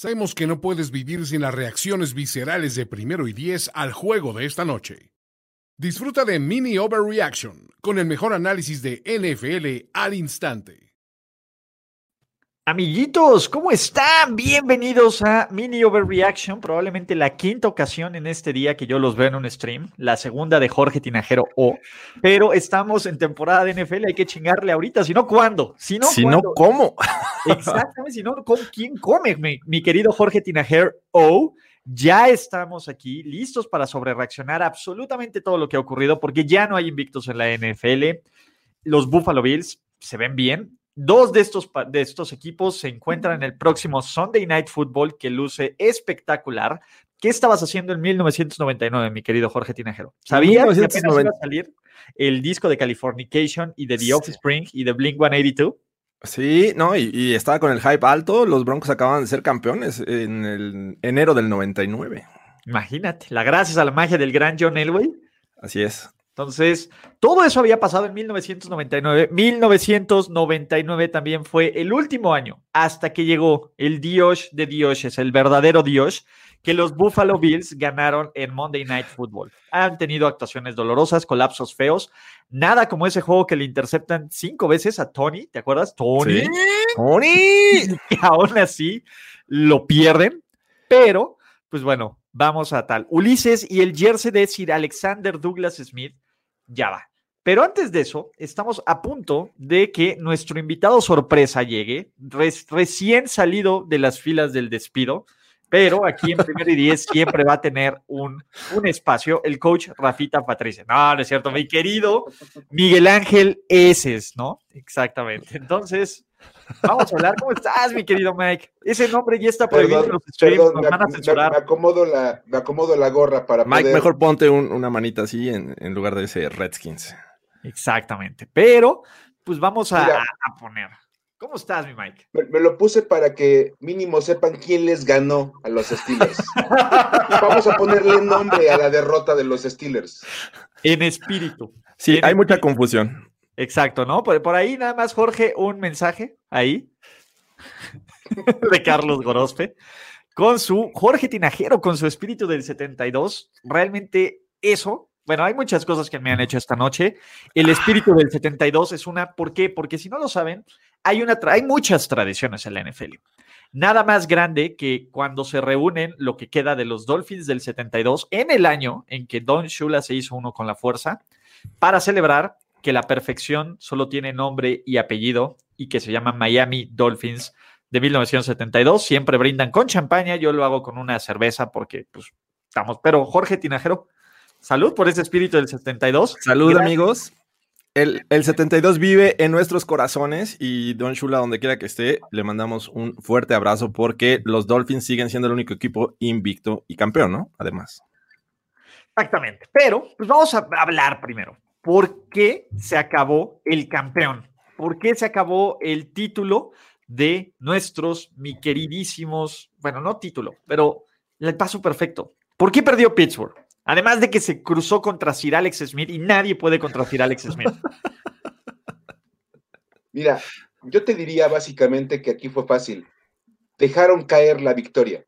Sabemos que no puedes vivir sin las reacciones viscerales de primero y diez al juego de esta noche. Disfruta de Mini Overreaction con el mejor análisis de NFL al instante. Amiguitos, ¿cómo están? Bienvenidos a Mini Overreaction, probablemente la quinta ocasión en este día que yo los veo en un stream, la segunda de Jorge Tinajero O, pero estamos en temporada de NFL, hay que chingarle ahorita, si no, ¿cuándo? Si no, si no ¿cómo? Exactamente, si no, ¿con quién come, mi, mi querido Jorge Tinajero O? Ya estamos aquí listos para sobrereaccionar absolutamente todo lo que ha ocurrido, porque ya no hay invictos en la NFL. Los Buffalo Bills se ven bien, Dos de estos, de estos equipos se encuentran en el próximo Sunday Night Football que luce espectacular. ¿Qué estabas haciendo en 1999, mi querido Jorge Tinajero? ¿Sabías que apenas iba a salir el disco de Californication y de The Offspring y de Blink 182? Sí, no, y, estaba con el hype alto. Los Broncos acaban de ser campeones en el enero del 99. Imagínate, la gracias a la magia del gran John Elway. Así es. Entonces, todo eso había pasado en 1999. 1999 también fue el último año hasta que llegó el Dios de dioses, el verdadero Dios, que los Buffalo Bills ganaron en Monday Night Football. Han tenido actuaciones dolorosas, colapsos feos. Nada como ese juego que le interceptan cinco veces a Tony, ¿te acuerdas? Tony. Tony. Y aún así lo pierden, pero, pues bueno, vamos a tal. Ulises y el jersey de Sir Alexander Douglas Smith ya va. Pero antes de eso, estamos a punto de que nuestro invitado sorpresa llegue, recién salido de las filas del despido, pero aquí en Primer y Diez siempre va a tener un, un espacio el coach Rafita Patricia. No, no es cierto, mi querido Miguel Ángel Eses, ¿no? Exactamente. Entonces, Vamos a hablar. ¿Cómo estás, mi querido Mike? Ese nombre ya está prohibido en los streams. me, van a censurar. Me, acomodo la, me acomodo la gorra para Mike, mejor ponte una manita así en, en, lugar de ese Redskins. Exactamente. Pero, pues vamos a, a poner. ¿Cómo estás, mi Mike? Me, lo puse para que mínimo sepan quién les ganó a los Steelers. vamos a ponerle nombre a la derrota de los Steelers. En espíritu. Sí, hay mucha confusión. Exacto, ¿no? Por, por ahí nada más, Jorge, un mensaje ahí de Carlos Gorospe con su Jorge Tinajero, con su espíritu del 72. Realmente eso, bueno, hay muchas cosas que me han hecho esta noche. El espíritu del 72 es una, ¿por qué? Porque si no lo saben, hay, una, hay muchas tradiciones en la NFL. Nada más grande que cuando se reúnen lo que queda de los Dolphins del 72 en el año en que Don Shula se hizo uno con la fuerza para celebrar que la perfección solo tiene nombre y apellido y que se llama Miami Dolphins de 1972. Siempre brindan con champaña, yo lo hago con una cerveza porque pues estamos. Pero Jorge Tinajero, salud por ese espíritu del 72. Salud amigos. El, el, 72 vive en nuestros corazones y Don Shula, donde quiera que esté, le mandamos un fuerte abrazo porque los Dolphins siguen siendo el único equipo invicto y campeón, ¿no? Además. Exactamente. Pero, pues vamos a hablar primero. ¿por qué se acabó el campeón? ¿Por qué se acabó el título de nuestros, mi queridísimos, bueno, no título, pero el paso perfecto? ¿Por qué perdió Pittsburgh? Además de que se cruzó contra Sir Alex Smith y nadie puede contra Sir Alex Smith. Mira, yo te diría básicamente que aquí fue fácil. Dejaron caer la victoria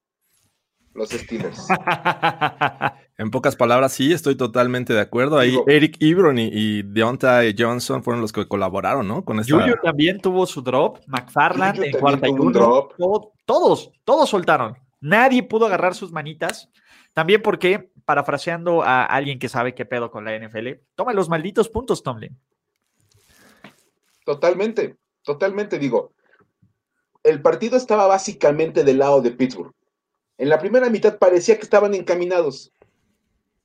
los Steelers. en pocas palabras, sí, estoy totalmente de acuerdo. Ahí Eric Ebron y, Deontay Johnson fueron los que colaboraron, ¿no? Con esta... Julio también tuvo su drop, McFarland en cuarta y uno. todos, todos soltaron. Nadie pudo agarrar sus manitas. También porque, parafraseando a alguien que sabe qué pedo con la NFL, toma los malditos puntos, Tomlin. Totalmente, totalmente digo. El partido estaba básicamente del lado de Pittsburgh. En la primera mitad parecía que estaban encaminados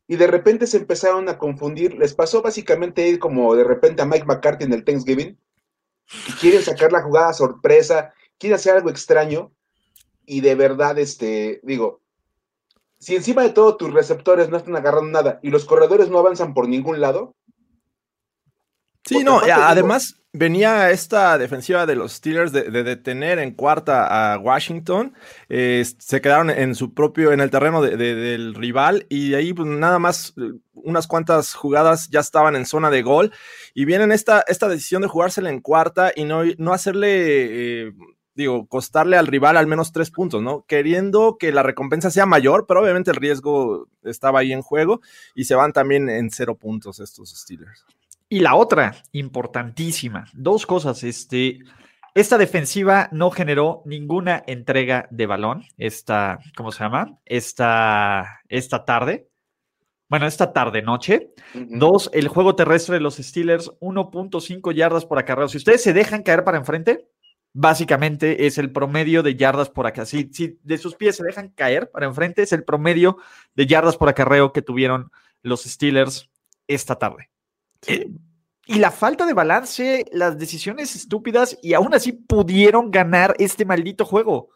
y de repente se empezaron a confundir. Les pasó básicamente como de repente a Mike McCarthy en el Thanksgiving y quieren sacar la jugada sorpresa, quieren hacer algo extraño y de verdad, este, digo, si encima de todo tus receptores no están agarrando nada y los corredores no avanzan por ningún lado. Sí, no, además, venía esta defensiva de los Steelers de, detener en cuarta a Washington. se quedaron en su propio, en el terreno del rival y de ahí pues, nada más eh, unas cuantas jugadas ya estaban en zona de gol. Y vienen esta, esta decisión de jugársela en cuarta y no, no hacerle... Eh, digo, costarle al rival al menos tres puntos, ¿no? Queriendo que la recompensa sea mayor, pero obviamente el riesgo estaba ahí en juego y se van también en cero puntos estos Steelers. Y la otra, importantísima, dos cosas, este, esta defensiva no generó ninguna entrega de balón, esta, ¿cómo se llama? Esta, esta tarde. Bueno, esta tarde, noche. Dos, el juego terrestre de los Steelers, 1.5 yardas por acarreo. Si ustedes se dejan caer para enfrente, básicamente es el promedio de yardas por acá. Si, si de sus pies se dejan caer para enfrente, es el promedio de yardas por acarreo que tuvieron los Steelers esta tarde. Eh, y la falta de balance, las decisiones estúpidas, y aún así pudieron ganar este maldito juego.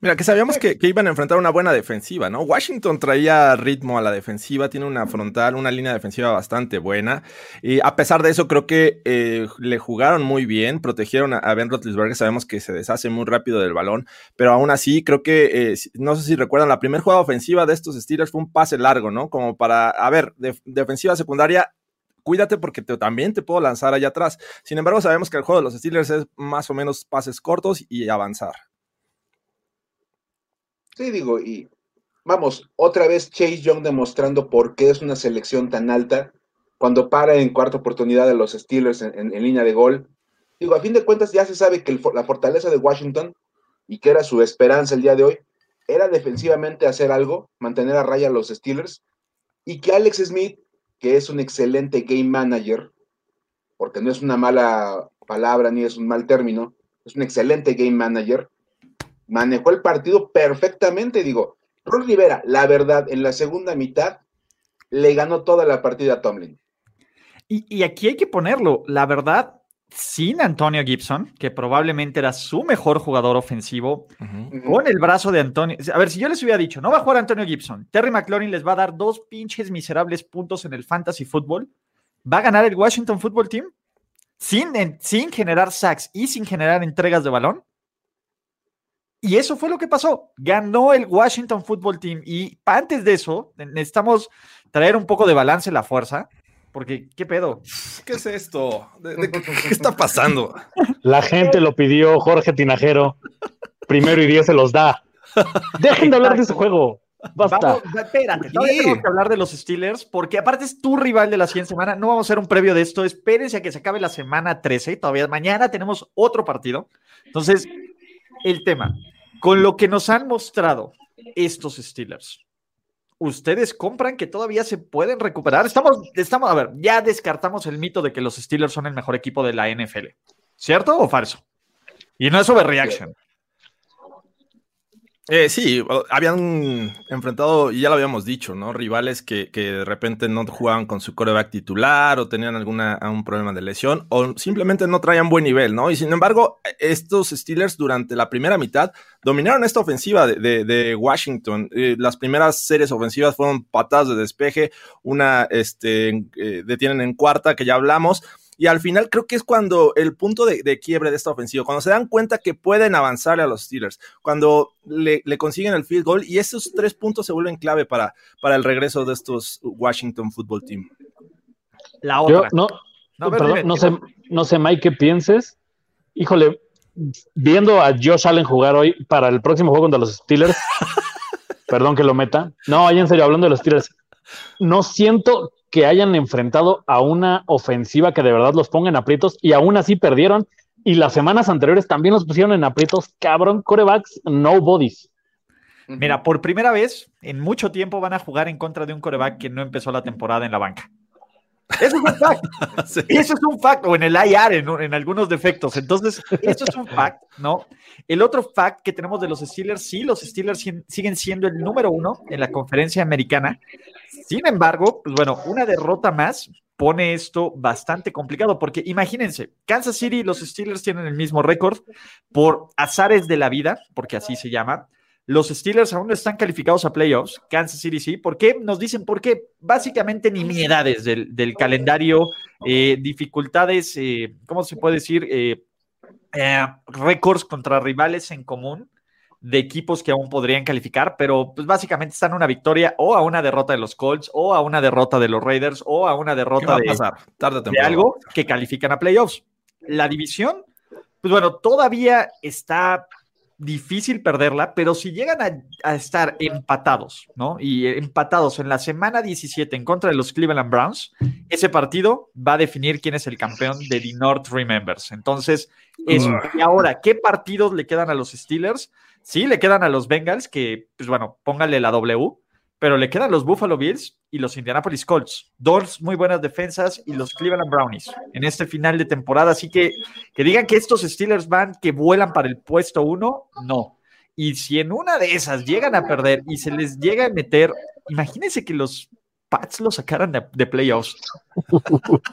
Mira, que sabíamos que, iban a enfrentar una buena defensiva, ¿no? Washington traía ritmo a la defensiva, tiene una frontal, una línea defensiva bastante buena. Y a pesar de eso, creo que eh, le jugaron muy bien, protegieron a, Ben Roethlisberger, sabemos que se deshace muy rápido del balón, pero aún así, creo que, eh, no sé si recuerdan, la primera jugada ofensiva de estos Steelers fue un pase largo, ¿no? Como para, a ver, defensiva secundaria, cuídate porque también te puedo lanzar allá atrás. Sin embargo, sabemos que el juego de los Steelers es más o menos pases cortos y avanzar. Sí, digo, y vamos, otra vez Chase Young demostrando por qué es una selección tan alta cuando para en cuarta oportunidad de los Steelers en, línea de gol. Digo, a fin de cuentas ya se sabe que la fortaleza de Washington y que era su esperanza el día de hoy era defensivamente hacer algo, mantener a raya a los Steelers y que Alex Smith, que es un excelente game manager, porque no es una mala palabra ni es un mal término, es un excelente game manager, manejó el partido perfectamente. Digo, Ron Rivera, la verdad, en la segunda mitad le ganó toda la partida a Tomlin. Y, aquí hay que ponerlo, la verdad, sin Antonio Gibson, que probablemente era su mejor jugador ofensivo, con el brazo de Antonio. A ver, si yo les hubiera dicho, no va a jugar Antonio Gibson, Terry McLaurin les va a dar dos pinches miserables puntos en el fantasy fútbol, ¿va a ganar el Washington Football Team? Sin, sin generar sacks y sin generar entregas de balón. Y eso fue lo que pasó. Ganó el Washington Football Team. Y antes de eso, necesitamos traer un poco de balance la fuerza. Porque, ¿qué pedo? ¿Qué es esto? qué, está pasando? La gente lo pidió, Jorge Tinajero. Primero y diez se los da. Dejen de hablar de ese juego. Basta. espérate, tenemos que hablar de los Steelers, porque aparte es tu rival de la siguiente semana. No vamos a hacer un previo de esto. Espérense a que se acabe la semana 13. Todavía mañana tenemos otro partido. Entonces, el tema, con lo que nos han mostrado estos Steelers, ¿ustedes compran que todavía se pueden recuperar? Estamos, estamos, a ver, ya descartamos el mito de que los Steelers son el mejor equipo de la NFL. ¿Cierto o falso? Y no es overreaction. Eh, sí, habían enfrentado, y ya lo habíamos dicho, ¿no? Rivales que, que, de repente no jugaban con su coreback titular o tenían alguna, un problema de lesión o simplemente no traían buen nivel, ¿no? Y sin embargo, estos Steelers durante la primera mitad dominaron esta ofensiva de, de, Washington. Eh, las primeras series ofensivas fueron patadas de despeje, una este, eh, detienen en cuarta, que ya hablamos. Y al final creo que es cuando el punto de, quiebre de esta ofensiva, cuando se dan cuenta que pueden avanzarle a los Steelers, cuando le, consiguen el field goal y esos tres puntos se vuelven clave para, para el regreso de estos Washington Football Team. La otra. no, no, sé, no sé, Mike, qué pienses. Híjole, viendo a Josh Allen jugar hoy para el próximo juego contra los Steelers, perdón que lo meta. No, en serio, hablando de los Steelers, no siento que hayan enfrentado a una ofensiva que de verdad los ponga en aprietos y aún así perdieron. Y las semanas anteriores también los pusieron en aprietos, cabrón, corebacks, no bodies. Mira, por primera vez en mucho tiempo van a jugar en contra de un coreback que no empezó la temporada en la banca. Eso es un fact. Eso es un fact, o en el IR, en, en, algunos defectos. Entonces, eso es un fact, ¿no? El otro fact que tenemos de los Steelers, sí, los Steelers siguen siendo el número uno en la conferencia americana. Sin embargo, pues bueno, una derrota más pone esto bastante complicado, porque imagínense, Kansas City y los Steelers tienen el mismo récord por azares de la vida, porque así se llama. Los Steelers aún no están calificados a playoffs, Kansas City sí. ¿Por qué? Nos dicen por qué. Básicamente nimiedades del, del calendario, eh, dificultades, eh, ¿cómo se puede decir? Eh, récords contra rivales en común de equipos que aún podrían calificar, pero pues básicamente están a una victoria o a una derrota de los Colts o a una derrota de los Raiders o a una derrota de, Tarde de algo que califican a playoffs. La división, pues bueno, todavía está difícil perderla, pero si llegan a, estar empatados, ¿no? Y empatados en la semana 17 en contra de los Cleveland Browns, ese partido va a definir quién es el campeón de The North Remembers. Entonces, eso. Y ahora, ¿qué partidos le quedan a los Steelers? Sí, le quedan a los Bengals, que, pues bueno, póngale la W, pero le quedan los Buffalo Bills y los Indianapolis Colts. Dos muy buenas defensas y los Cleveland Brownies en este final de temporada. Así que que digan que estos Steelers van, que vuelan para el puesto uno, no. Y si en una de esas llegan a perder y se les llega a meter, imagínense que los Pats lo sacaran de, playoffs.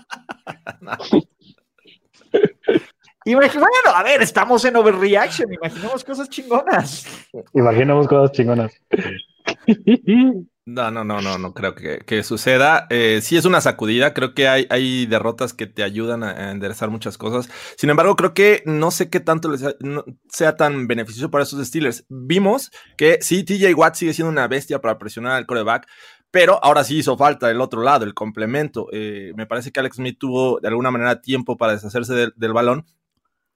Bueno, a ver, estamos en overreaction, imaginemos cosas chingonas. Imaginemos cosas chingonas. No, no, no, no, no creo que, suceda. Eh, sí es una sacudida, creo que hay, hay derrotas que te ayudan a, enderezar muchas cosas. Sin embargo, creo que no sé qué tanto les sea, tan beneficioso para esos Steelers. Vimos que sí, TJ Watt sigue siendo una bestia para presionar al coreback, pero ahora sí hizo falta el otro lado, el complemento. Eh, me parece que Alex Smith tuvo de alguna manera tiempo para deshacerse del balón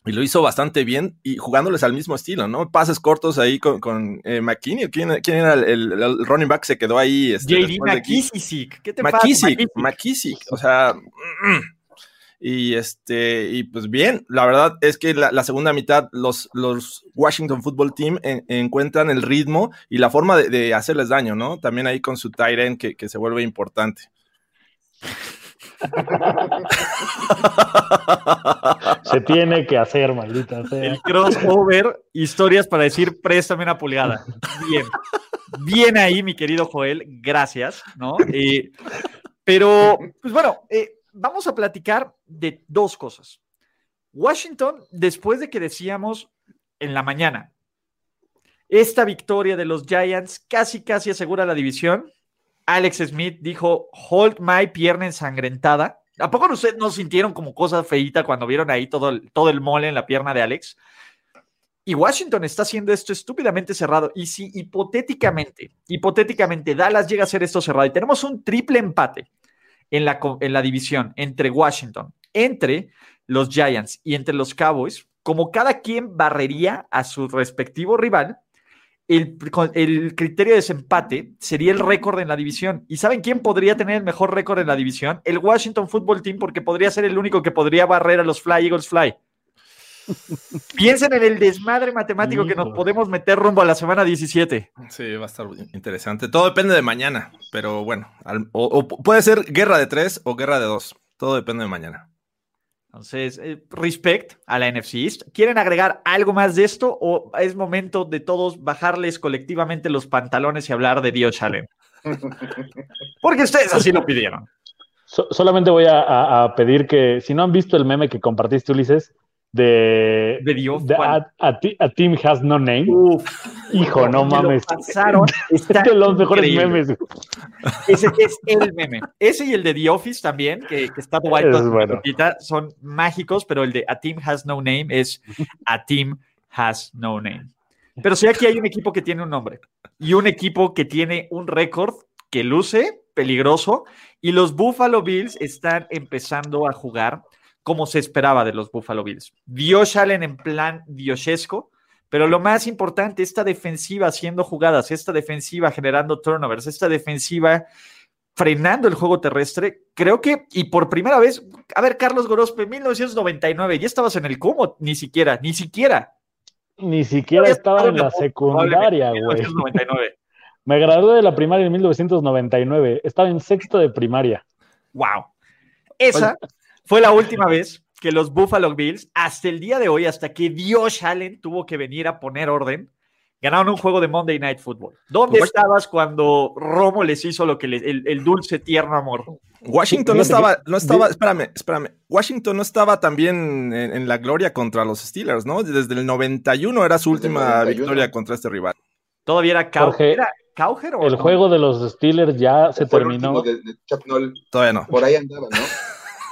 y lo hizo bastante bien y jugándoles al mismo estilo, ¿no? Pases cortos ahí con, con eh, McKinney. ¿Quién, era el, running back? Se quedó ahí. Este, JD McKissick. ¿Qué te McKissick, pasa? McKissick. O sea. Y este, y pues bien, la verdad es que la, segunda mitad, los, los Washington Football Team encuentran el ritmo y la forma de, hacerles daño, ¿no? También ahí con su tight end que, que se vuelve importante. Se tiene que hacer, maldita sea. El crossover, historias para decir préstame una pulgada. Bien. Bien ahí, mi querido Joel, gracias, ¿no? Eh, pero, pues bueno, eh, vamos a platicar de dos cosas. Washington, después de que decíamos en la mañana, esta victoria de los Giants casi, casi asegura la división, Alex Smith dijo, hold my pierna ensangrentada. ¿A poco ustedes no sintieron como cosa feita cuando vieron ahí todo el, todo el mole en la pierna de Alex? Y Washington está haciendo esto estúpidamente cerrado. Y si hipotéticamente, hipotéticamente Dallas llega a hacer esto cerrado y tenemos un triple empate en la, en la división entre Washington, entre los Giants y entre los Cowboys, como cada quien barrería a su respectivo rival, el, criterio de desempate sería el récord en la división. ¿Y saben quién podría tener el mejor récord en la división? El Washington Football Team, porque podría ser el único que podría barrer a los Fly Eagles Fly. Piensen en el desmadre matemático que nos podemos meter rumbo a la semana 17. Sí, va a estar interesante. Todo depende de mañana, pero bueno, o puede ser guerra de tres o guerra de dos. Todo depende de mañana. Entonces, eh, respect a la NFC East. ¿Quieren agregar algo más de esto o es momento de todos bajarles colectivamente los pantalones y hablar de Dios Allen? Porque ustedes así lo pidieron. solamente voy a, pedir que, si no han visto el meme que compartiste, Ulises, de, de, a, Team Has No Name. Hijo, no mames. Pasaron. Está de los mejores memes. Ese es el meme. Ese y el de The Office también, que, que está bueno. son mágicos, pero el de A Team Has No Name es A Team Has No Name. Pero sí, aquí hay un equipo que tiene un nombre y un equipo que tiene un récord que luce peligroso y los Buffalo Bills están empezando a jugar como se esperaba de los Buffalo Bills. Dios Allen en plan dioshesco, pero lo más importante, esta defensiva haciendo jugadas, esta defensiva generando turnovers, esta defensiva frenando el juego terrestre, creo que, y por primera vez, a ver, Carlos Gorospe, 1999, ya estabas en el cómo, ni siquiera, ni siquiera. Ni siquiera estaba en la secundaria, güey. Me gradué de la primaria en 1999, estaba en sexto de primaria. Wow. Esa fue la última vez que los Buffalo Bills, hasta el día de hoy, hasta que Dios Allen tuvo que venir a poner orden, ganaron un juego de Monday Night Football. ¿Dónde pues, estabas cuando Romo les hizo lo que el, dulce tierno amor? Washington no estaba, no estaba, espérame, espérame. Washington no estaba también en, la gloria contra los Steelers, ¿no? Desde el 91 era su última victoria contra este rival. Todavía era Cowher. el juego de los Steelers ya se terminó. Todavía no. Por ahí andaban, ¿no?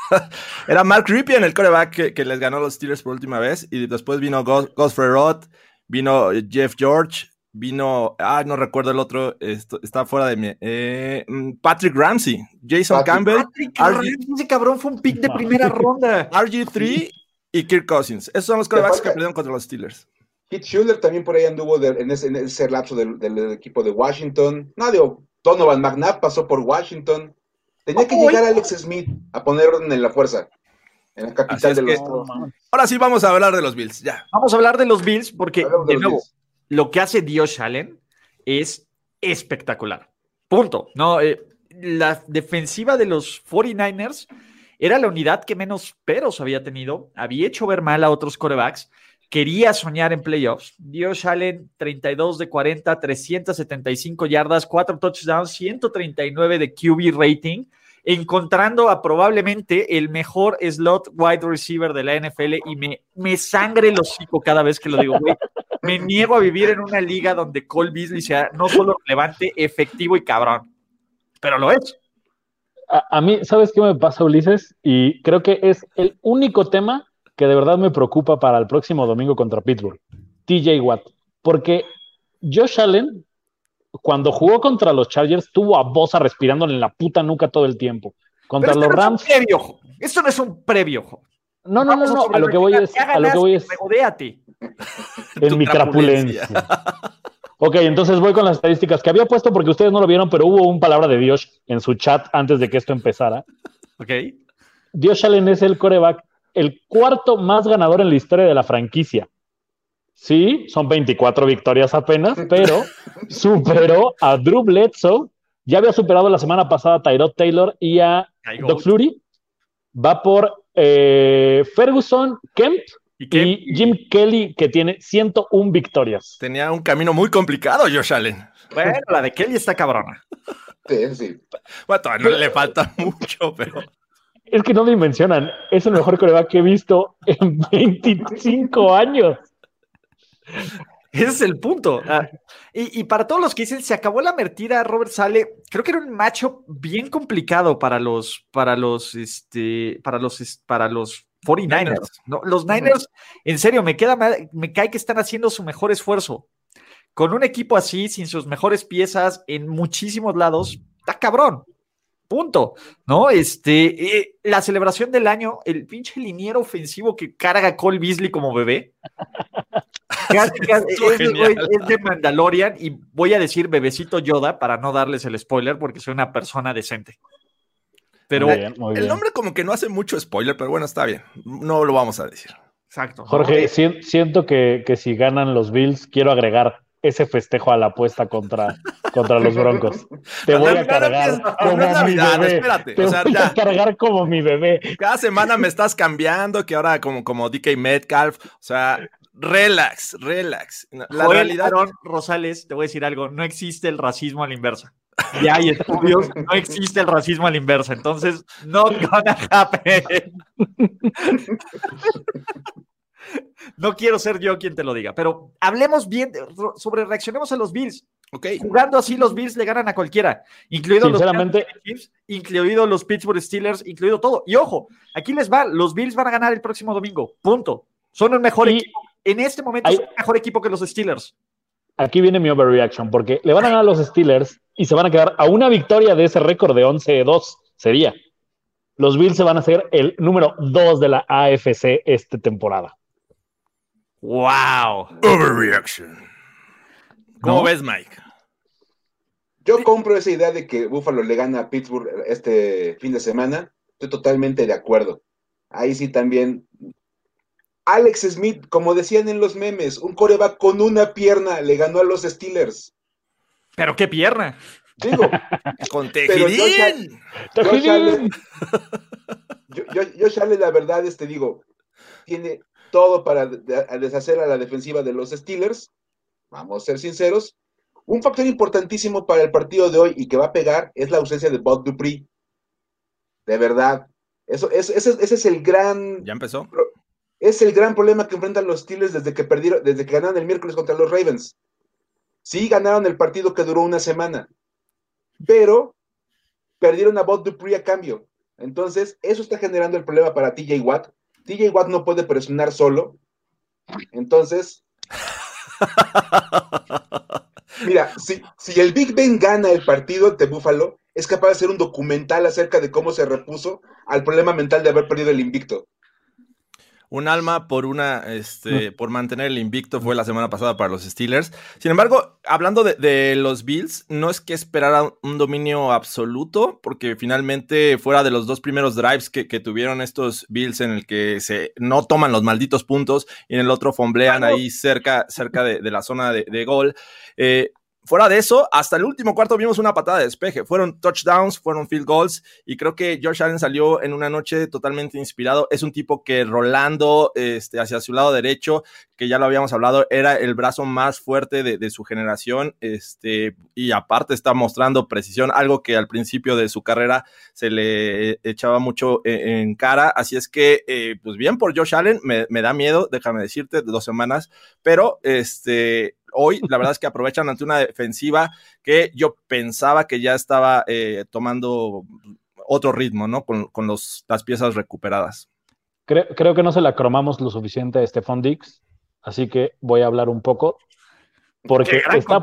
Era Mark Ripien el coreback que, les ganó a los Steelers por última vez. Y después vino Godfrey Roth, vino Jeff George, vino. Ah, no recuerdo el otro. está fuera de mí. Eh, mm, Patrick Ramsey, Jason Campbell. Patrick Ramsey, ese cabrón fue un pick de primera ronda. RG3 y Kirk Cousins. Esos son los corebacks que perdieron contra los Steelers. Kit Schuller también por ahí anduvo en, ese, lapso del, equipo de Washington. No, digo, Donovan McNabb pasó por Washington. Tenía que llegar Alex Smith a poner orden en la fuerza. En la capital de los Ahora sí vamos a hablar de los Bills, ya. Vamos a hablar de los Bills porque, de, nuevo, lo que hace Dios Allen es espectacular. Punto. No, eh, la defensiva de los 49ers era la unidad que menos peros había tenido. Había hecho ver mal a otros corebacks. Quería soñar en playoffs. Dios Allen, 32 de 40, 375 yardas, 4 touchdowns, 139 de QB rating, encontrando a probablemente el mejor slot wide receiver de la NFL y me, sangre el hocico cada vez que lo digo, Me niego a vivir en una liga donde Cole Beasley sea no solo relevante, efectivo y cabrón, pero lo es. A, a mí, ¿sabes qué me pasa, Ulises? Y creo que es el único tema que de verdad me preocupa para el próximo domingo contra Pittsburgh. TJ Watt. Porque Josh Allen, cuando jugó contra los Chargers, tuvo a Bosa respirándole en la puta nuca todo el tiempo. Contra los Rams. previo, esto no es un previo. No, no, no, no. A lo que voy es. A lo que voy es. En mi trapulencia. ok, entonces voy con las estadísticas que había puesto porque ustedes no lo vieron, pero hubo un palabra de Dios en su chat antes de que esto empezara. Ok. Dios Allen es el coreback el cuarto más ganador en la historia de la franquicia. Sí, son 24 victorias apenas, pero superó a Drew Bledsoe. Ya había superado la semana pasada a Tyrod Taylor y a Doc Flurry. Va por eh, Ferguson, Kemp y, Jim Kelly, que tiene 101 victorias. Tenía un camino muy complicado, Josh Allen. Bueno, la de Kelly está cabrona. Sí, sí. Bueno, no le falta mucho, pero. Es que no me mencionan. Es el mejor coreback que he visto en 25 años. Ese es el punto. Ah, y, para todos los que dicen, se acabó la mertida, Robert Sale, creo que era un macho bien complicado para los, para los, este, para los, para los 49ers. ¿no? Los Niners, en serio, me queda, me cae que están haciendo su mejor esfuerzo. Con un equipo así, sin sus mejores piezas en muchísimos lados, está cabrón. Punto, ¿no? Este, eh, la celebración del año, el pinche liniero ofensivo que carga Cole Beasley como bebé. es, de Mandalorian y voy a decir bebecito Yoda para no darles el spoiler porque soy una persona decente. Pero el nombre como que no hace mucho spoiler, pero bueno, está bien. No lo vamos a decir. Exacto. Jorge, siento que, que si ganan los Bills, quiero agregar ese festejo a la apuesta contra, contra los Broncos. Te voy a cargar como mi bebé. Te voy a cargar como mi bebé. Cada semana me estás cambiando, que ahora como, como DK Metcalf, o sea, relax, relax. La realidad... Rosales, te voy a decir algo, no existe el racismo a la inversa. Y hay estudios, no existe el racismo a la inversa, entonces, not gonna happen. no quiero ser yo quien te lo diga, pero hablemos bien sobre reaccionemos a los Bills. Okay. Jugando así, los Bills le ganan a cualquiera, incluido los, incluido los Pittsburgh Steelers, incluido todo. Y ojo, aquí les va: los Bills van a ganar el próximo domingo. Punto. Son el mejor equipo. En este momento son el mejor equipo que los Steelers. Aquí viene mi overreaction, porque le van a ganar a los Steelers y se van a quedar a una victoria de ese récord de 11-2. Sería. Los Bills se van a hacer el número 2 de la AFC esta temporada. Wow. Overreaction. ¿Cómo ves, Mike? Yo compro esa idea de que Buffalo le gana a Pittsburgh este fin de semana. Estoy totalmente de acuerdo. Ahí sí también. Alex Smith, como decían en los memes, un coreback con una pierna le ganó a los Steelers. ¿Pero qué pierna? Digo, con Tejidín. Yo, yo, la verdad, este digo, tiene todo para deshacer a la defensiva de los Steelers. Vamos a ser sinceros. Un factor importantísimo para el partido de hoy y que va a pegar es la ausencia de Bob Dupree. De verdad. Eso, ese, es el gran. Ya empezó. Es el gran problema que enfrentan los Steelers desde que perdieron, desde que ganaron el miércoles contra los Ravens. Sí ganaron el partido que duró una semana, pero perdieron a Bob Dupree a cambio. Entonces, eso está generando el problema para TJ Watt, TJ Watt no puede presionar solo. Entonces, mira, si, si el Big Ben gana el partido de Buffalo, es capaz de hacer un documental acerca de cómo se repuso al problema mental de haber perdido el invicto. Un alma por una, este, por mantener el invicto fue la semana pasada para los Steelers. Sin embargo, hablando de, los Bills, no es que esperara un dominio absoluto, porque finalmente fuera de los dos primeros drives que, tuvieron estos Bills en el que se no toman los malditos puntos y en el otro fomblean ahí cerca, cerca de, la zona de, de gol. Eh, Fuera de eso, hasta el último cuarto vimos una patada de despeje. Fueron touchdowns, fueron field goals y creo que George Allen salió en una noche totalmente inspirado. Es un tipo que rolando este, hacia su lado derecho, que ya lo habíamos hablado, era el brazo más fuerte de, su generación este, y aparte está mostrando precisión, algo que al principio de su carrera se le echaba mucho e, en, cara. Así es que, eh, pues bien por Josh Allen, me, me da miedo, déjame decirte, dos semanas, pero este hoy la verdad es que aprovechan ante una defensiva que yo pensaba que ya estaba eh, tomando otro ritmo, ¿no? Con, las piezas recuperadas. Creo, que no se la cromamos lo suficiente a Stephon Dix, así que voy a hablar un poco. Porque está.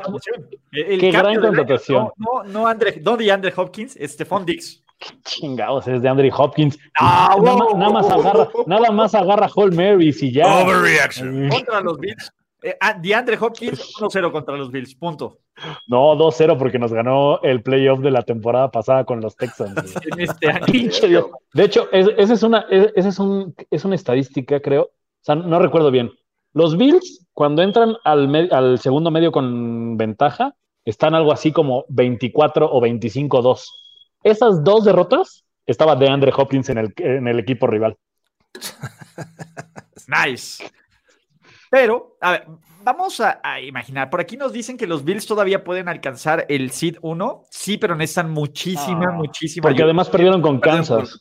qué gran contratación. No, no, Andre, no de Andre Hopkins, Stephon Dix. Qué chingados es de Andre Hopkins. nada, más agarra, nada más agarra Hall Marys y ya. Overreaction. Contra los Bills. Eh, ah, DeAndre Hopkins 1-0 contra los Bills, punto. No, 2-0 porque nos ganó el playoff de la temporada pasada con los Texans. este de hecho, esa es una, es, un, es una estadística, creo. O sea, no recuerdo bien. Los Bills, cuando entran al, al segundo medio con ventaja, están algo así como 24 o 25-2. Esas dos derrotas estaba DeAndre Hopkins en el, en el equipo rival. Nice. Pero, a ver, vamos a, imaginar. Por aquí nos dicen que los Bills todavía pueden alcanzar el Seed 1. Sí, pero necesitan muchísima, ah, muchísima. Porque además perdieron con Kansas.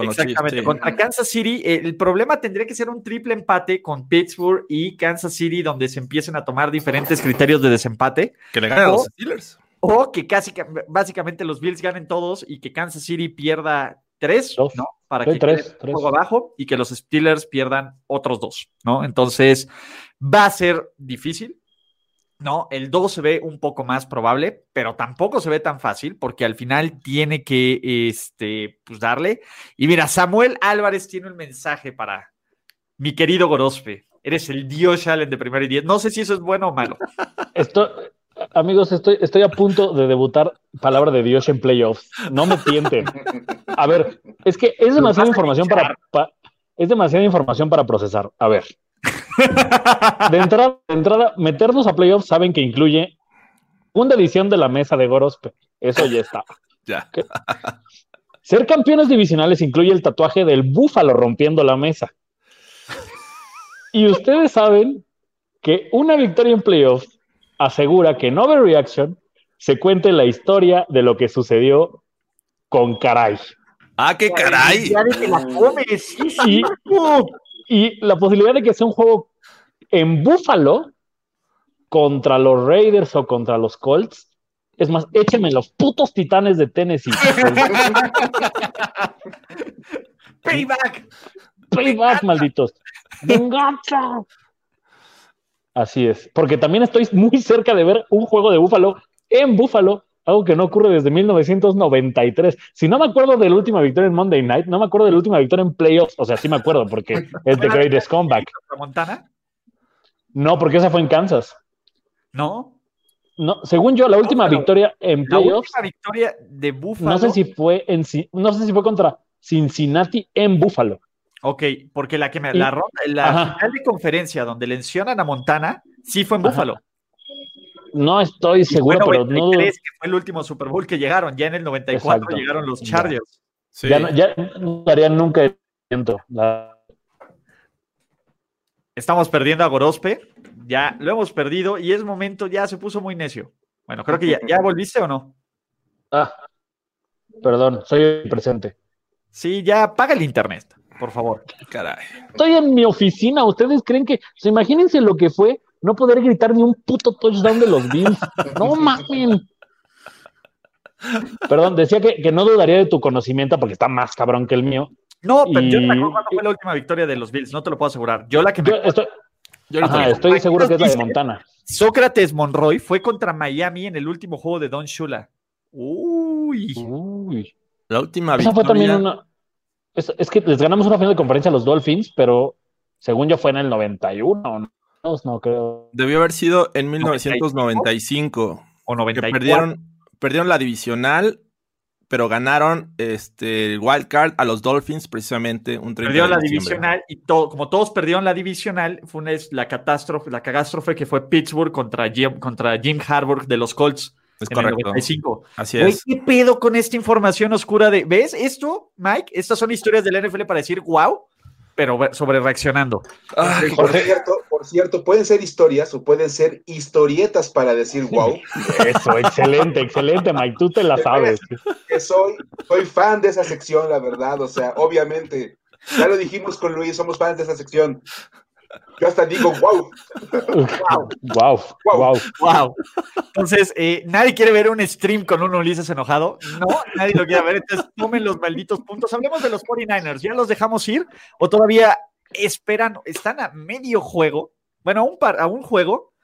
Exactamente. Contra Kansas City, el problema tendría que ser un triple empate con Pittsburgh y Kansas City, donde se empiecen a tomar diferentes criterios de desempate. Que le ganen a los Steelers. O que casi, básicamente los Bills ganen todos y que Kansas City pierda tres, ¿no? para que tres, tres. juego abajo y que los Steelers pierdan otros dos, ¿no? Entonces va a ser difícil, ¿no? El 2 se ve un poco más probable, pero tampoco se ve tan fácil porque al final tiene que, este, pues darle. Y mira, Samuel Álvarez tiene un mensaje para mi querido Gorospe. Eres el Dios Allen de primera y diez. No sé si eso es bueno o malo. Esto, Amigos, estoy, estoy a punto de debutar palabra de Dios en playoffs. No me tienten. A ver, es que es demasiada información para, es demasiada información para procesar. A ver. De entrada, de entrada, meternos a playoffs saben que incluye una edición de la mesa de Gorospe. Eso ya está. Ya. Ser campeones divisionales incluye el tatuaje del búfalo rompiendo la mesa. Y ustedes saben que una victoria en playoffs asegura que en Overreaction se cuente la historia de lo que sucedió con Caray. ¡Ah, qué caray! y, la posibilidad de que sea un juego en Búfalo contra los Raiders o contra los Colts. Es más, échenme los putos titanes de Tennessee. Payback. Payback, malditos. Venganza. Así es, porque también estoy muy cerca de ver un juego de Búfalo en Búfalo, algo que no ocurre desde 1993. Si no me acuerdo de la última victoria en Monday Night, no me acuerdo de la última victoria en playoffs, o sea, sí me acuerdo porque es The Greatest Comeback. Montana? No, porque esa fue en Kansas. ¿No? No, según yo, la última victoria en playoffs. La última victoria de Búfalo. No sé si fue en no sé si fue contra Cincinnati en Búfalo. Ok, porque la que me, la, la final de conferencia donde le mencionan a Montana, sí fue en Búfalo. No estoy seguro, pero no. que fue el último Super Bowl que llegaron. Ya en el 94 llegaron los Chargers. Ya, no, ya no darían nunca Estamos perdiendo a Gorospe. Ya lo hemos perdido y es momento, ya se puso muy necio. Bueno, creo que ya, ¿ya volviste o no. Ah, perdón, soy presente. Sí, ya apaga el internet por favor. Caray. Estoy en mi oficina. ¿Ustedes creen que.? se imagínense lo que fue no poder gritar ni un puto touchdown de los Bills. No mames. Perdón, decía que, no dudaría de tu conocimiento porque está más cabrón que el mío. No, pero yo no me acuerdo cuándo fue la última victoria de los Bills, no te lo puedo asegurar. Yo la que me. estoy, estoy seguro que es la de Montana. Sócrates Monroy fue contra Miami en el último juego de Don Shula. Uy. Uy. La última victoria. Esa fue también una, es, que les ganamos una final de conferencia a los Dolphins, pero Según yo fue en el 91, no, no creo. Debió haber sido en 1995. O 94. perdieron, perdieron la divisional, pero ganaron este el wild card a los Dolphins precisamente un 30 Perdió de la divisional y todo, como todos perdieron la divisional, fue una, la catástrofe, la catástrofe que fue Pittsburgh contra Jim, contra Jim Harbaugh de los Colts. Es en el correcto. 95. Así es. ¿Qué pedo con esta información oscura de. ¿Ves esto, Mike? Estas son historias del NFL para decir wow, pero sobre reaccionando. Ay, Por cierto, por cierto, pueden ser historias o pueden ser historietas para decir wow. Eso, excelente, excelente, Mike. Tú te la sabes. Que soy, soy fan de esa sección, la verdad. O sea, obviamente, ya lo dijimos con Luis, somos fans de esa sección. Yo hasta digo wow. Wow, wow, wow. Wow. Entonces, eh, nadie quiere ver un stream con un Ulises enojado. No, nadie lo quiere ver. Entonces, tomen los malditos puntos. Hablemos de los 49ers. ¿Ya los dejamos ir? ¿O todavía esperan? Están a medio juego. Bueno, a un, par, a un juego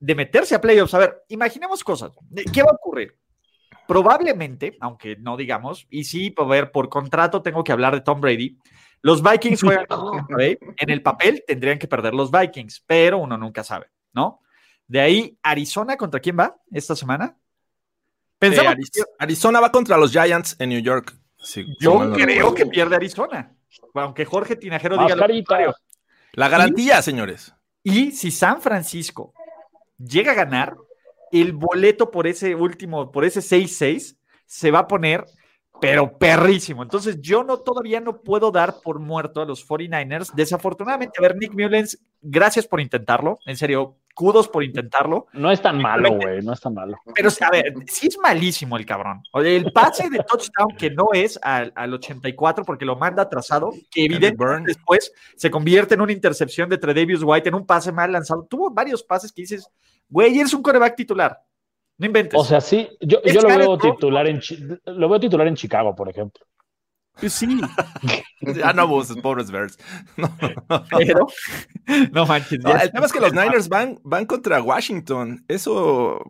de meterse a playoffs. A ver, imaginemos cosas. ¿Qué va a ocurrir? Probablemente, aunque no digamos, y sí, a ver, por contrato tengo que hablar de Tom Brady. Los Vikings juegan. En el papel tendrían que perder los Vikings, pero uno nunca sabe, ¿no? De ahí, Arizona, ¿contra quién va esta semana? Eh, Ariz- Arizona va contra los Giants en New York. Sí, Yo no creo recuerdo. que pierde Arizona. Aunque Jorge Tinajero diga lo. La garantía, señores. Y si San Francisco llega a ganar, el boleto por ese último, por ese 6-6, se va a poner, pero perrísimo. Entonces, yo no todavía no puedo dar por muerto a los 49ers. Desafortunadamente, a ver, Nick Mullens, gracias por intentarlo. En serio, kudos por intentarlo. No es tan malo, güey, no es tan malo. Pero, a ver, sí es malísimo el cabrón. El pase de touchdown que no es al, al 84 porque lo manda atrasado, que evidentemente después se convierte en una intercepción de Tredavious White, en un pase mal lanzado. Tuvo varios pases que dices, güey, eres un coreback titular. No inventes. O sea, sí, yo, yo lo veo titular en lo veo titular en Chicago, por ejemplo. Pues sí, Ah, no, vos, pobres Bears. No. pero no manches. No, el tema es que los Niners van, van contra Washington. Eso,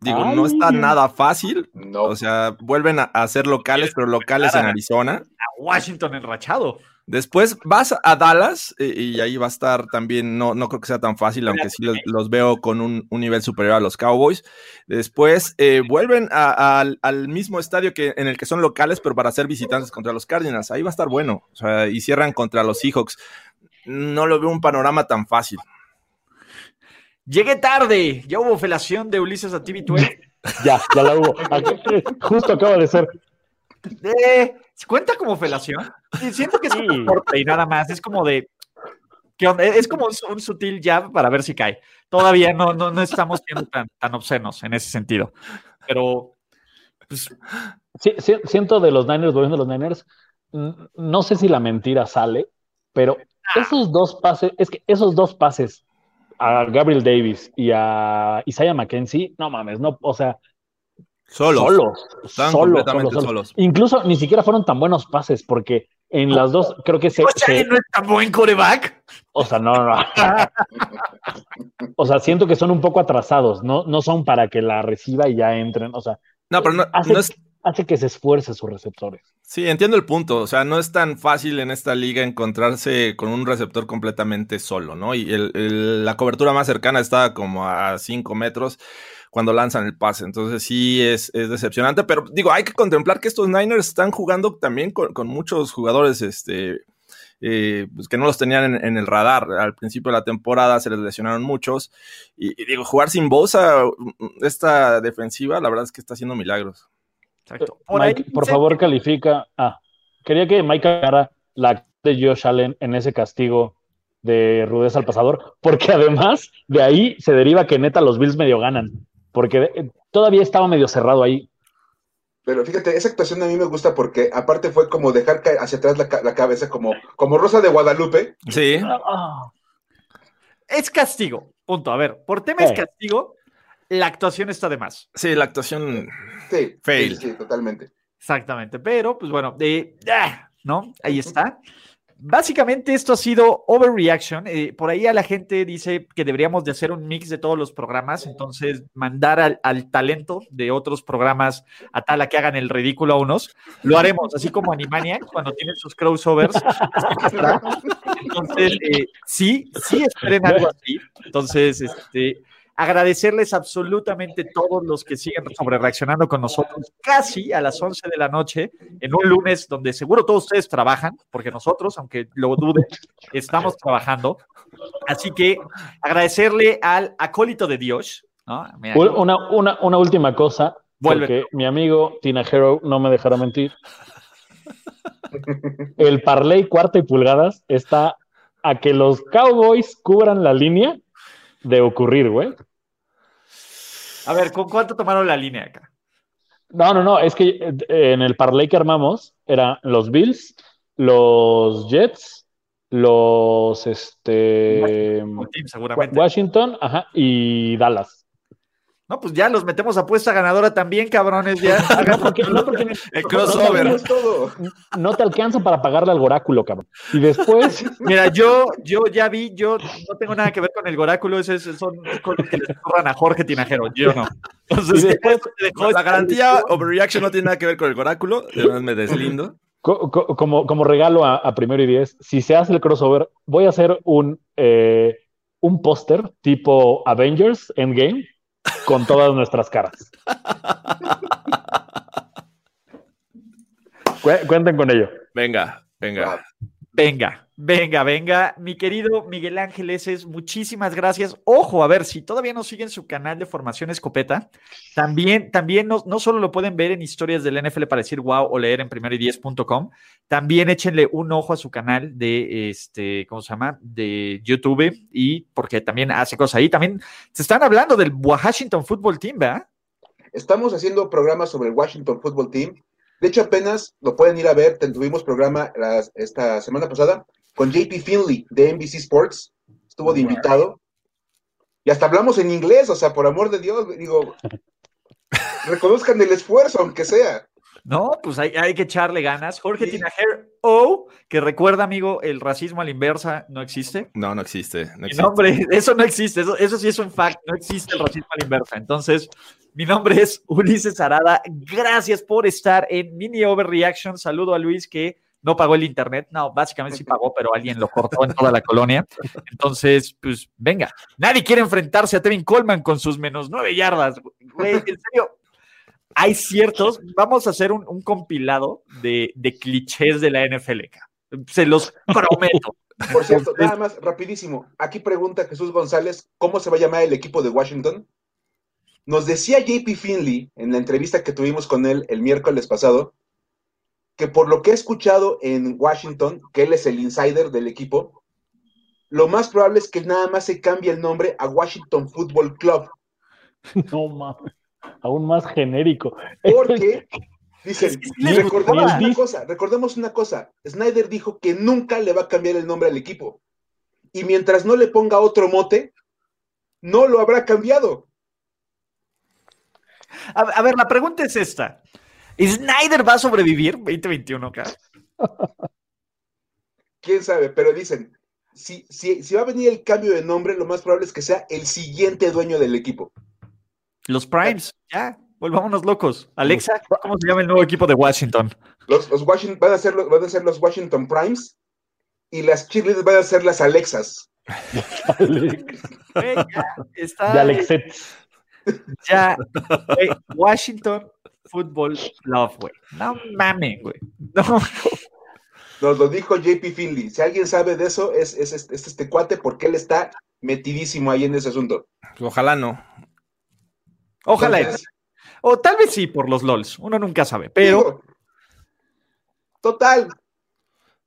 digo, no está nada fácil. No. O sea, vuelven a, a ser locales, pero locales en Arizona. a Washington enrachado. Después vas a Dallas eh, y ahí va a estar también, no, no creo que sea tan fácil, aunque sí los, los veo con un, un nivel superior a los Cowboys. Después eh, vuelven a- al- al mismo estadio que, en el que son locales, pero para ser visitantes contra los Cardinals. Ahí va a estar bueno. O sea, y cierran contra los Seahawks. No lo veo un panorama tan fácil. Llegué tarde. Ya hubo felación de Ulises a TV12. Ya, ya la hubo. Aquí- Justo acaba de ser. Eh, ¿Cuenta como felación? Sí, siento que es Sí. corte y nada más. Es como de. ¿qué onda? Es como un, un sutil jab para ver si cae. Todavía no, no, no estamos siendo tan, tan obscenos en ese sentido. Pero. Pues, Sí, sí, siento de los Niners, volviendo a los Niners, no sé si la mentira sale, pero esos dos pases, es que esos dos pases a Gabriel Davis y a Isaiah McKenzie, no mames, no, o sea, Solos. solos, solos, completamente solos, solos. Incluso ni siquiera fueron tan buenos pases, porque en las dos creo que se, Josh se- Allen no es tan buen coreback. o sea, no, no. O sea, siento que son un poco atrasados, no, no son para que la reciba y ya entren, o sea, No, pero no, hace, no es, hace que se esfuerce sus receptores. Sí, entiendo el punto. O sea, no es tan fácil en esta liga encontrarse con un receptor completamente solo, ¿no? Y el- el- la cobertura más cercana está como a 5 metros cuando lanzan el pase. Entonces sí es, es decepcionante. Pero digo, hay que contemplar que estos Niners están jugando también con, con muchos jugadores este, eh, pues que no los tenían en, en el radar. Al principio de la temporada se les lesionaron muchos. Y, y digo, jugar sin Bosa, esta defensiva, la verdad es que está haciendo milagros. Exacto. Mike, por se- favor, califica. Ah, quería que Mike haga la de Josh Allen en ese castigo de rudeza al pasador, porque además de ahí se deriva que neta los Bills medio ganan, porque eh, todavía estaba medio cerrado ahí. Pero fíjate, esa actuación a mí me gusta porque aparte fue como dejar caer hacia atrás la, ca- la cabeza, como, como Rosa de Guadalupe. Sí. Es castigo. Punto. A ver, por tema es castigo, la actuación está de más. Sí, la actuación. Sí, Fail. sí, sí, totalmente. Exactamente. Pero, pues bueno, de, ah, ¿no? Ahí está. Básicamente esto ha sido Overreaction. Eh, por ahí a la gente dice que deberíamos de hacer un mix de todos los programas, entonces mandar al, talento de otros programas a tal a que hagan el ridículo a unos. Lo haremos, así como Animania, cuando tienen sus crossovers. Entonces, eh, sí, sí esperen algo así. Entonces, este, agradecerles absolutamente todos los que siguen sobre reaccionando con nosotros casi a las 11 de la noche en un lunes donde seguro todos ustedes trabajan, porque nosotros, aunque lo duden, estamos trabajando. Así que agradecerle al acólito de Dios. una, una, una, última cosa, porque mi amigo Tina Hero no me dejará mentir. El parlay cuarta y pulgadas está a que los Cowboys cubran la línea de ocurrir, güey. A ver, ¿con cuánto tomaron la línea acá? No, no, no, es que eh, en el parlay que armamos eran los Bills, los Jets, los este Washington, ajá, y Dallas. No, pues ya los metemos a puesta ganadora también, cabrones. Ya. No, porque, no, porque el crossover. No, te alcanza para pagarle al Goráculo, cabrón. Y después. Mira, yo, yo ya vi, yo no tengo nada que ver con el Goráculo, esos son con los que le corran a Jorge Tinajero, yo no. Entonces, después, la garantía Overreaction no tiene nada que ver con el Goráculo, yo me deslindo. Como, como regalo a, primero y diez, si se hace el crossover, voy a hacer un, eh, un póster tipo Avengers Endgame con todas nuestras caras. Cuenten con ello. Venga, venga. Venga, venga, venga. Mi querido Miguel Ángeles, es muchísimas gracias. Ojo, a ver, si todavía no siguen su canal de Formación Escopeta, también, también no, no solo lo pueden ver en historias del NFL para decir wow o leer en primero y diez.com, también échenle un ojo a su canal de, este, ¿cómo se llama? De YouTube y porque también hace cosas ahí. También se están hablando del Washington Football Team, ¿verdad? Estamos haciendo programas sobre el Washington Football Team de hecho, apenas lo pueden ir a ver, tuvimos programa esta semana pasada con JP Finley de NBC Sports, estuvo de invitado, y hasta hablamos en inglés, o sea, por amor de Dios, digo, reconozcan el esfuerzo, aunque sea. No, pues hay, que echarle ganas. Jorge Tinajer, o que recuerda, amigo, el racismo a la inversa no existe. No, no existe. No, hombre, eso no existe. Eso, eso sí es un fact. No existe el racismo a la inversa. Entonces, mi nombre es Ulises Arada. Gracias por estar en Mini Overreaction. Saludo a Luis que no pagó el internet. No, básicamente sí pagó, pero alguien lo cortó en toda la colonia. Entonces, pues venga. Nadie quiere enfrentarse a Tevin Coleman con sus menos nueve yardas. Güey, en serio. Hay ciertos, vamos a hacer un, compilado de, clichés de la NFL. Se los prometo. Por cierto, nada más, rapidísimo. Aquí pregunta Jesús González, ¿cómo se va a llamar el equipo de Washington? Nos decía JP Finley en la entrevista que tuvimos con él el miércoles pasado, que por lo que he escuchado en Washington, que él es el insider del equipo, lo más probable es que nada más se cambie el nombre a Washington Football Club. No mames, aún más genérico. Porque, dicen, recordemos una cosa, recordemos una cosa, Snyder dijo que nunca le va a cambiar el nombre al equipo. Y mientras no le ponga otro mote, no lo habrá cambiado. A, ver, la pregunta es esta. ¿Snyder va a sobrevivir 2021 acá? Quién sabe, pero dicen, si, si, si va a venir el cambio de nombre, lo más probable es que sea el siguiente dueño del equipo. Los Primes, ya, volvámonos locos. Alexa, ¿cómo se llama el nuevo equipo de Washington? Los, Washington van a, ser, van a ser los Washington Primes y las cheerleaders van a ser las Alexas. está, de Alexet. Ya, Washington Football Club, güey. No mames, güey. No. Nos lo dijo JP Finley. Si alguien sabe de eso, es, es, este cuate porque él está metidísimo ahí en ese asunto. Ojalá no. Ojalá. o tal vez sí por los LOLs. Uno nunca sabe, pero. total.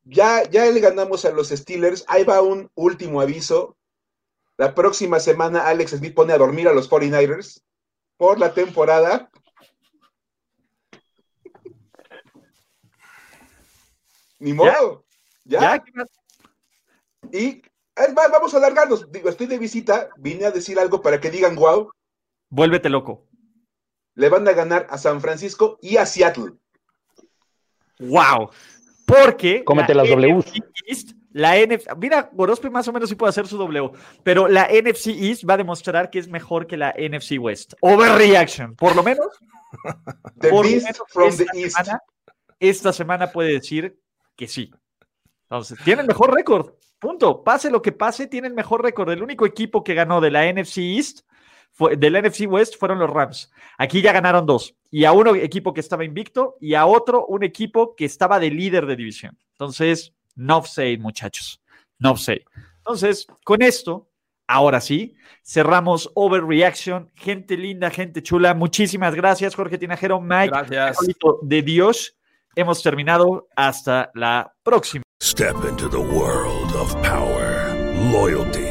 Ya, ya le ganamos a los Steelers. Ahí va un último aviso. La próxima semana Alex Smith pone a dormir a los 49ers por la temporada. Ni modo. ¿Ya? Y vamos a alargarnos. Digo, estoy de visita, vine a decir algo para que digan wow. Vuélvete loco. Le van a ganar a San Francisco y a Seattle. Wow. Porque. Cómete las W. la NFC, mira, Gorospe más o menos sí puede hacer su W, pero la NFC East va a demostrar que es mejor que la NFC West. Overreaction, por lo menos. The from the East. esta semana puede decir que sí. Entonces, tienen mejor récord. Punto. Pase lo que pase, tienen mejor récord. El único equipo que ganó de la NFC East, fue, del NFC West, fueron los Rams. Aquí ya ganaron dos. Y a uno equipo que estaba invicto y a otro un equipo que estaba de líder de división. Entonces, no say, muchachos. No say. Entonces, con esto, ahora sí, cerramos Overreaction. Gente linda, gente chula. Muchísimas gracias, Jorge Tinajero, Mike. Gracias. De Dios. Hemos terminado. Hasta la próxima. Step into the world of power, loyalty,